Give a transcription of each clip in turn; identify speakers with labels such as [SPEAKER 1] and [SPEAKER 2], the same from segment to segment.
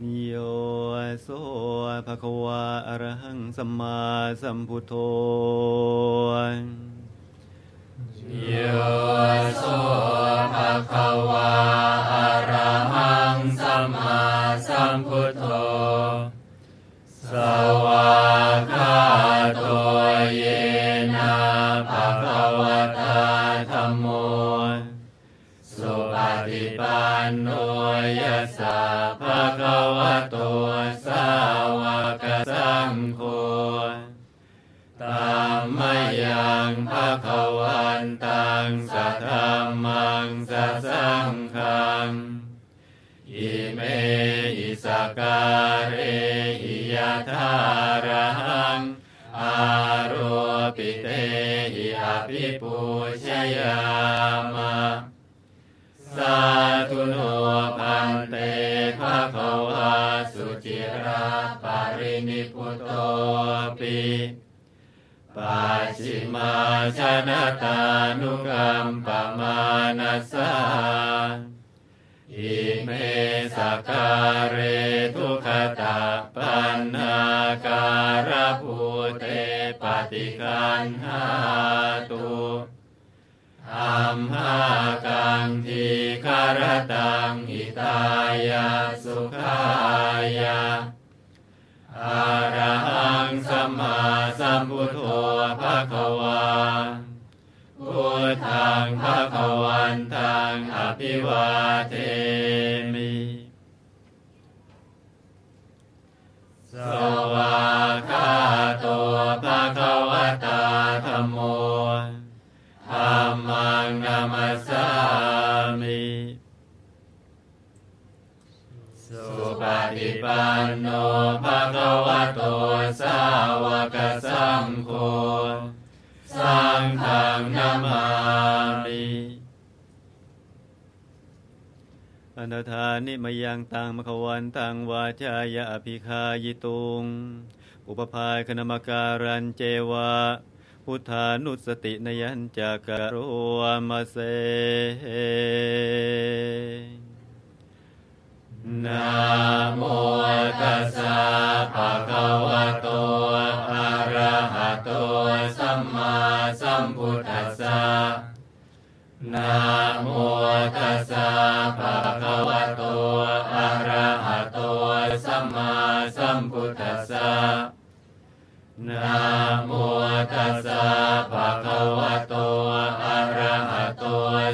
[SPEAKER 1] โยโสภะคะวะอระหังสัมมาสัมพุทโธ
[SPEAKER 2] โยโสภะคะวาอะระหังสัมมาสัมพุทโธ ยัสสะภะคะวะโตสาวกสังโฆตามมยังภะคะวันตังสัทธัมมังสัสังฆังอิเมหิสการเรหิยะทาระังอาโรปิเตหิอภิปูชยามะ ภะคะวะสุจิราปารินิพุตโตปิปัจิมาชนะตานุกรรมปมานัสสาอิเมสการเรทุขตาปันนาการภูเตปฏิคันหาตุอัมหากังทีคารตังหิ ตายาสุขายาอาระหังสัมมาสัมพุทโธภะคะวาพุทธังภะคะวันตังอภิวาเทมิสวา โนภะคะวะโตสาวกสังโฆสังฆังนามามิ
[SPEAKER 1] อนาธานิมยังตังมะขวันตังวาจายะอภิคายิตุง อุปภาคณมการันเจวะพุทธานุสตินยัญจากกโรมาเซ
[SPEAKER 2] นะโมตัสสะภะคะวะโตอะระหะโตสัมมาสัมพุทธัสสะนะโมตัสสะภะคะวะโตอะระหะโตสัมมาสัมพุทธัสสะนะโมตัสสะภะคะวะโตอะระหะโต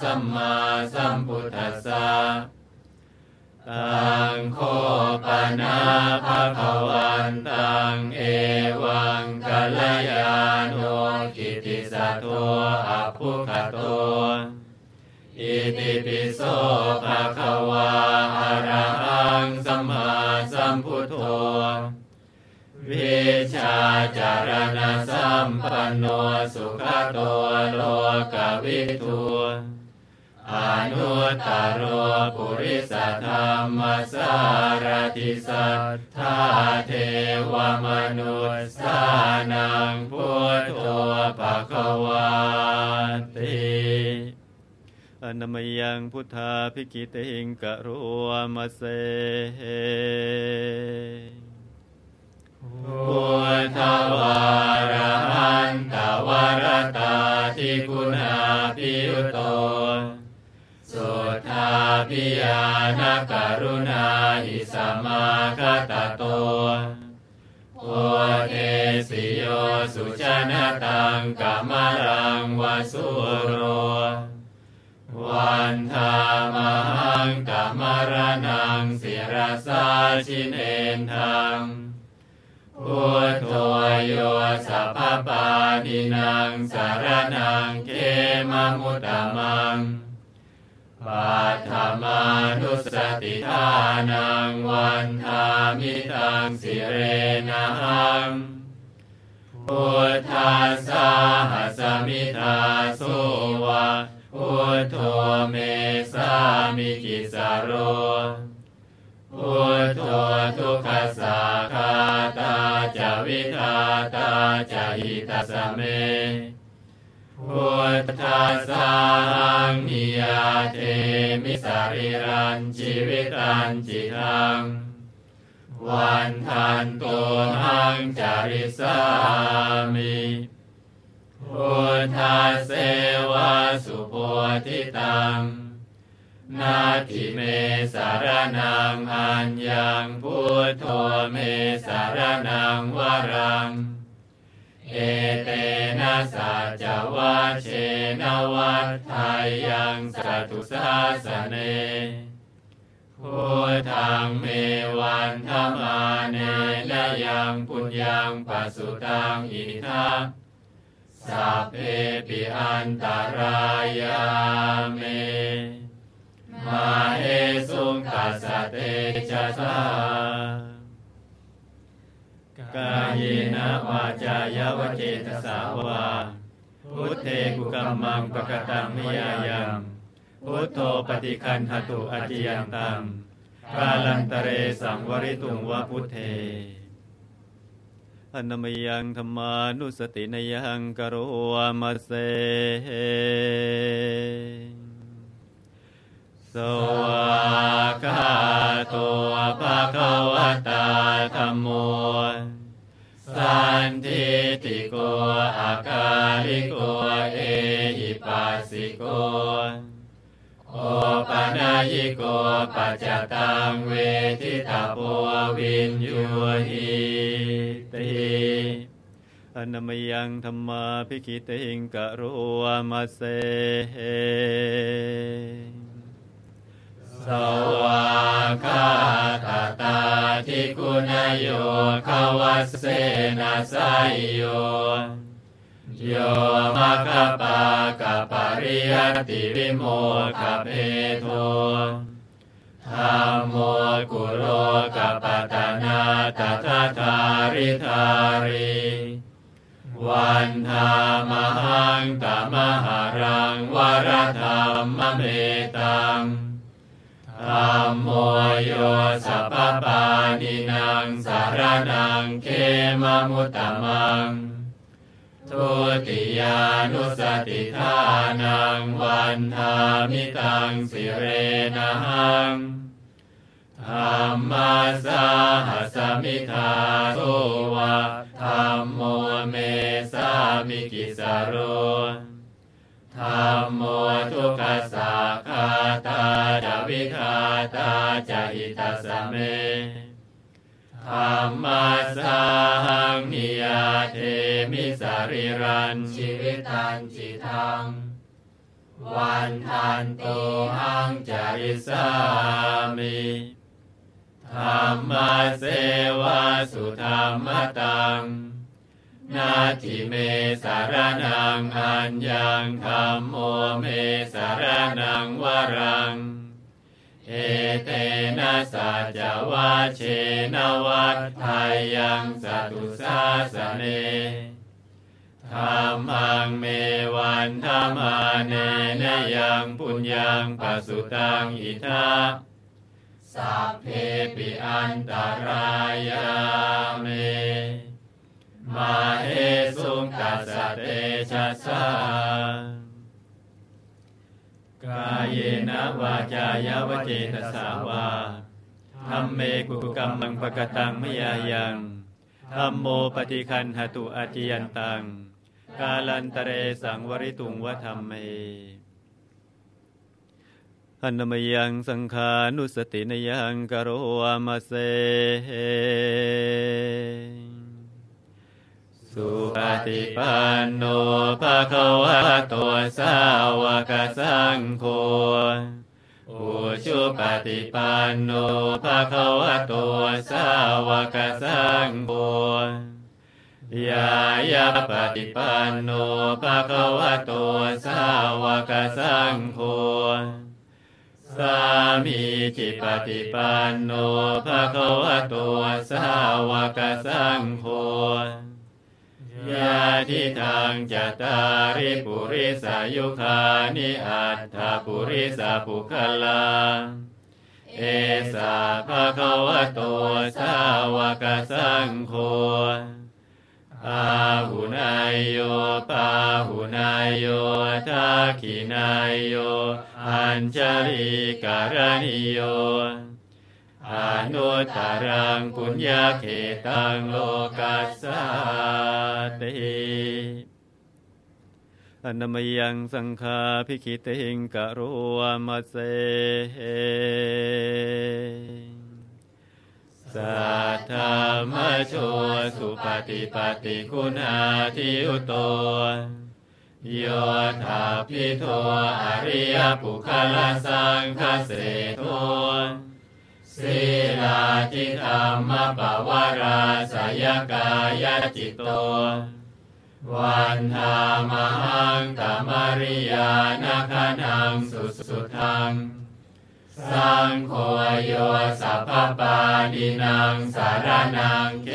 [SPEAKER 2] สัมมาสัมพุท นาภะควันตังเอวังกัลยาโนกิติสัตโตอภุคโตอิติปิโสภะคะวาอระหังสัมมาสัมพุทโธวิชาจารณสัมปันโนสุขโตโลกวิทู นุตตรโรปุริสธรรมสารติสัทธาเทวมนุษย์สานังพุทโธภะคะวาติ
[SPEAKER 1] อนามยังพุทธาภิกิติงกโรมาเซ
[SPEAKER 2] พุทธวารหันตวรตาทิคุณาพิยุโต สุทาพิยานกรุณาหิสมาคตโตโอเทสิโยสุชนะตังกามรังวสุโร วันธามหังกามรนังศิรสาชินเอนทังพุทโธโยสัพพปานินางสารนังเขมมุตตมัง ปัฏฐามานุสติทานังวันทามิตังสิเรนะหังพุทธัสสะหัสมิทาสุวะพุทโธเมสามิกิสาโรพุทโธทุกขสาคาตาจวิทาตาจหิตาสเม พุทธัสสะหังนิยาเทมิสาริรันชีวิตันจิตังวันทันตุหังจาริสามิพุทธาเสวาสุโพธิตัง นาทิเมสารนังอัญญังพุทโธเมสารนังวรัง เอเตนะสัจวะเชนวัฏทยยังสตุสาสเนพุทธังเมวันธรรมาเนนยังปุญญังปัสสุตังอิทังสัพเพปิอันตารายาเม มาเอสุงตัสเตชะสา กายนะวาจายาวเจตสาวา พุทเทกุกัมมังปะกตังมิยายังพุทโธปฏิคันหตุอจิยันตังกาลันตเรสังวริตุงวะพุทเท
[SPEAKER 1] อนามยังธรรมานุสตินยังกโรวมาเสสวากาโตภะคะวะตาธรรมโม อาการิโกเอหิปัสสิโกโอปะนายิโกปัจจตังเวทิตาโพวินยูหิติอนามยังธรรมาพิคิติงกะโรวมาเส
[SPEAKER 2] สวากาตาตาทิคุณโยขวัสเสนาสายโย โยมะคปากะปริยติวิโมกเพโทธรรมโมกุโรกะปตนาตถาทาริธาริวันธามหังตมหารังวรธรรมเมตังธรรมโมโยสัพปานินางสารนังเขมมุตตมัง ทุติยานุสติทานังวันทามิตังสิเรนะหังธรรมาสาหัสมิทาโตวะธรรมโมเมสามิกิสโรธรรมโมทุกขสักขาตาจวิคาตาจะอิตัสเม ธรรมาสาหังนิยาเทมิสาริรันชีวิตันจิตัง วันทันตุหังจาริสามิธรรมาเสวาสุธรรมตัง นาทิเมสารนังอัญญังธรรมโมเมสารนังวรัง เอเตนะสัจวะเชนวัฏไทยยังสตุสาสเนธรรมังเมวันธรรมาเนนยังปุญญังปัสสุตังอิทาสัพเพปิอันตรายาเม มาเอสุงตัสสเตชะสา กายเยนะวาจายาวเจตสาวาธรรมเมกุกรรมังปะกตังมยายังธรรมโมปฏิคันหตุอาจิยันตัง กาลันตเรสังวริตุงวธรรมเมอันนมยังสังขานุสตินยังกโรวามาเส สุปฏิปันโนภะคะวะโตสาวกสังโฆอุชุปฏิปันโนภะคะวะโตสาวกสังโฆยายาปฏิปันโนภะคะวะโตสาวกสังโฆสามีจิปฏิปันโนภะคะวะโตสาวกสังโฆ ยาทิทางจัตตาริปุริสายุคานิอัตถปุริสาภุคลา เอสาภะคะวะโตสาวกสังโฆอาหุนายโยปาหุนายโยทักขินายโย อัญชลีการณิโย นุตตรังปุญญาเขตังโลกัสสาติอนามยังสังฆาภิกิติงกะโรมาเสสัทธามโชสุปฏิปฏิคุณาทิอุโตโยธาพิโทอริยปุคลสังคเสโท ศีลาจิธรรมปวาราสยกายจิตโต วันธามหังตมริยานาคานังสุสุทัง สังโฆโยสัพพปาดินังสารนังเก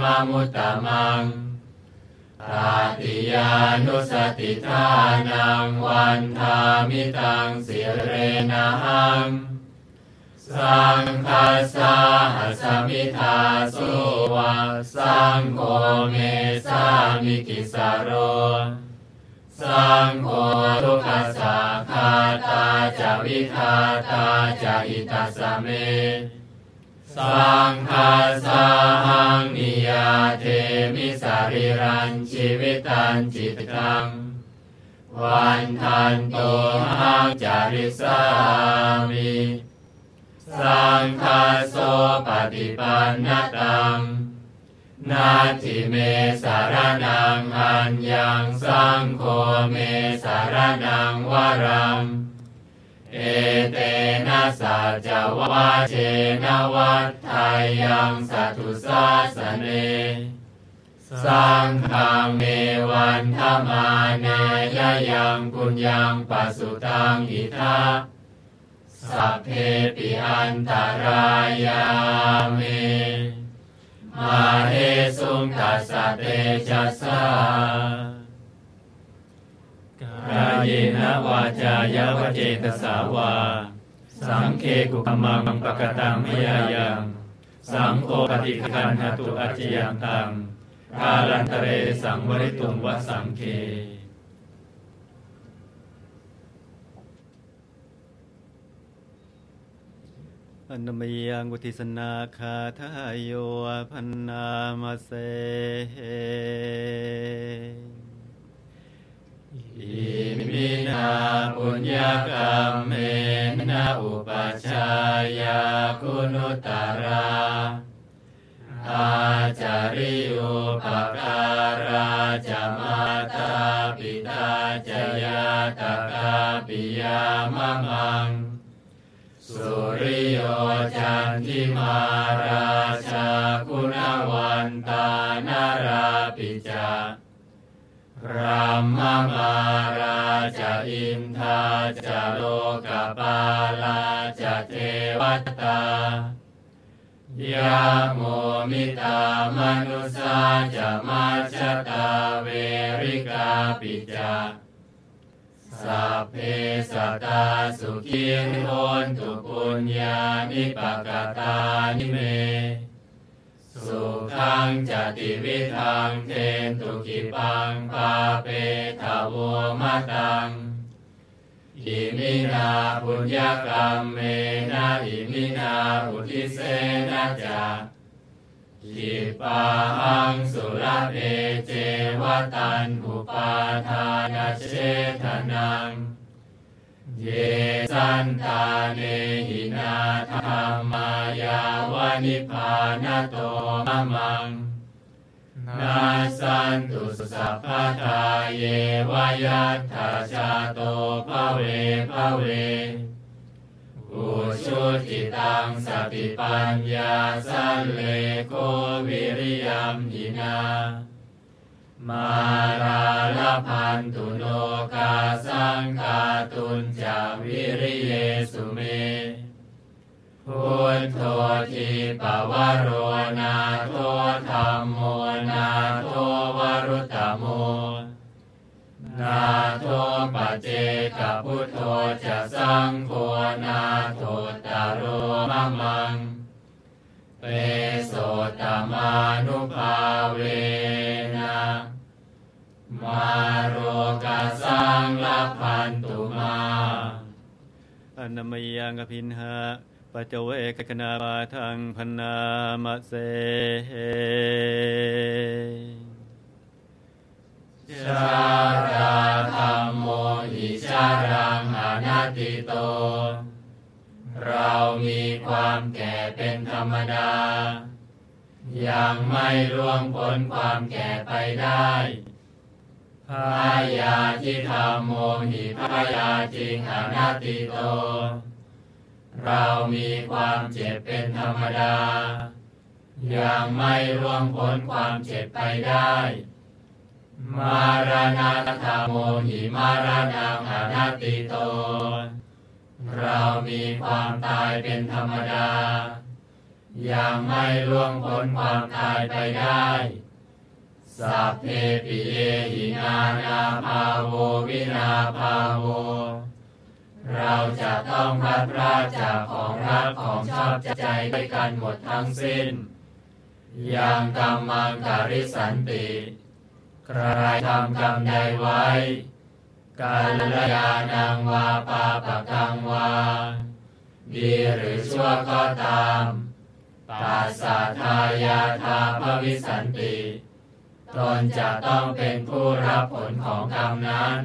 [SPEAKER 2] มามุตตะมังตาติยานุสติทานังวันธามิตังสิเรนะหัง สังฆาสาหัสมิทาสุวาสังโฆเมสามิกิสารโร สังโฆทุกขสาคาตาจะวิทาตาจะอิตัสเม สังฆาสาหังนิยาเทมิสาริรันชีวิตันจิตตังวันทันโตหังจาริสามิ สังฆาโสปฏิปันนตัง นาทิเมสารนังอัญญังสังโฆเมสารนังวรัง เอเตนะสัจวะเชนะวัฏไทยังสัตุสาสเนสังฆเมวันธมาเนยยังปุญญังปัสสุตังอิทา สัพเพปิอันตรายามิมาเฮสุงตัสสะเตจัสสะกายเนวาจายาวเจตสาวา สังเคกุกมังปกตังมยายังสังโฆปฏิคันหตุอจจยังตังกาลันตเรสังวริตุงวสังเค อนมยังวุติสนาคาทายโยพันนามาเสอิมินาปุญญกรรมเมนะอุปัชฌายาคุณุตตราอาจาริโอปการาจะมาตาปิตาจยาตกาปิยามะมัง สุริโยจันทิมาราชาคุณวันตานาราปิจารัมมมาราชาอินทาจะโลกปาลาจะเทวตายาโมมิตามนุสาจะมาชตาเวริกาปิจา สัพเพสัตตาสุขีโหนตุปุญญานิปกตานิเม สุขังจติวิทังเทนตุกิปังปาเปทาวมะตังอิมินาปุญญกรรมเมนะอิมินาอุทิเสนะจา หิปาหังสุรเอเจวตันอุปาทานเชทนัง เยสันตาเนหินาธรรมายาวานิพานโตมะมังนาสันตุสัพพทาเยวายัตถาชาโตภเวภเว อุชุติตังสติปัญญาสันเลโกวิริยมหินามาราลพันตุโนกาสังกาตุนจาวิริเยสุเมพุทโธทีปวโรนาโทธรรมโม ปจเจกพุทโธจะสังโฆนาโทตโรมะมังเปโสตมานุภาเวนะมาโรกาสังลพันตุมาอนามยังอภินหา
[SPEAKER 1] ปัจเจเวกคณาปาทังพนามเส
[SPEAKER 2] ชาราธรรมโมหิชารังอนัตติโต เรามีความแก่เป็นธรรมดา ยังไม่ล่วงพ้นความแก่ไปได้พายาทิธรรมโมหิพายาจริงอนัตติโต เรามีความเจ็บเป็นธรรมดา ยังไม่ล่วงพ้นความเจ็บไปได้ มารณะธรรมโมหิมารณังอนัตติโต เรามีความตายเป็นธรรมดา ยังไม่ล่วงพ้นความตายไปได้ สัพเพปิเอหินานาภาโววินาภาโว เราจะต้องพัดพรากจากของรักของชอบใจด้วยกันหมดทั้งสิ้น ยังกรรมังการิสันติ ใครทำกรรมใดไว้กาลยานังวาปาปะกังวาดีหรือชั่วก็ตามปัสสาทายาทาภวิสันติ ตนจะต้องเป็นผู้รับผลของกรรมนั้น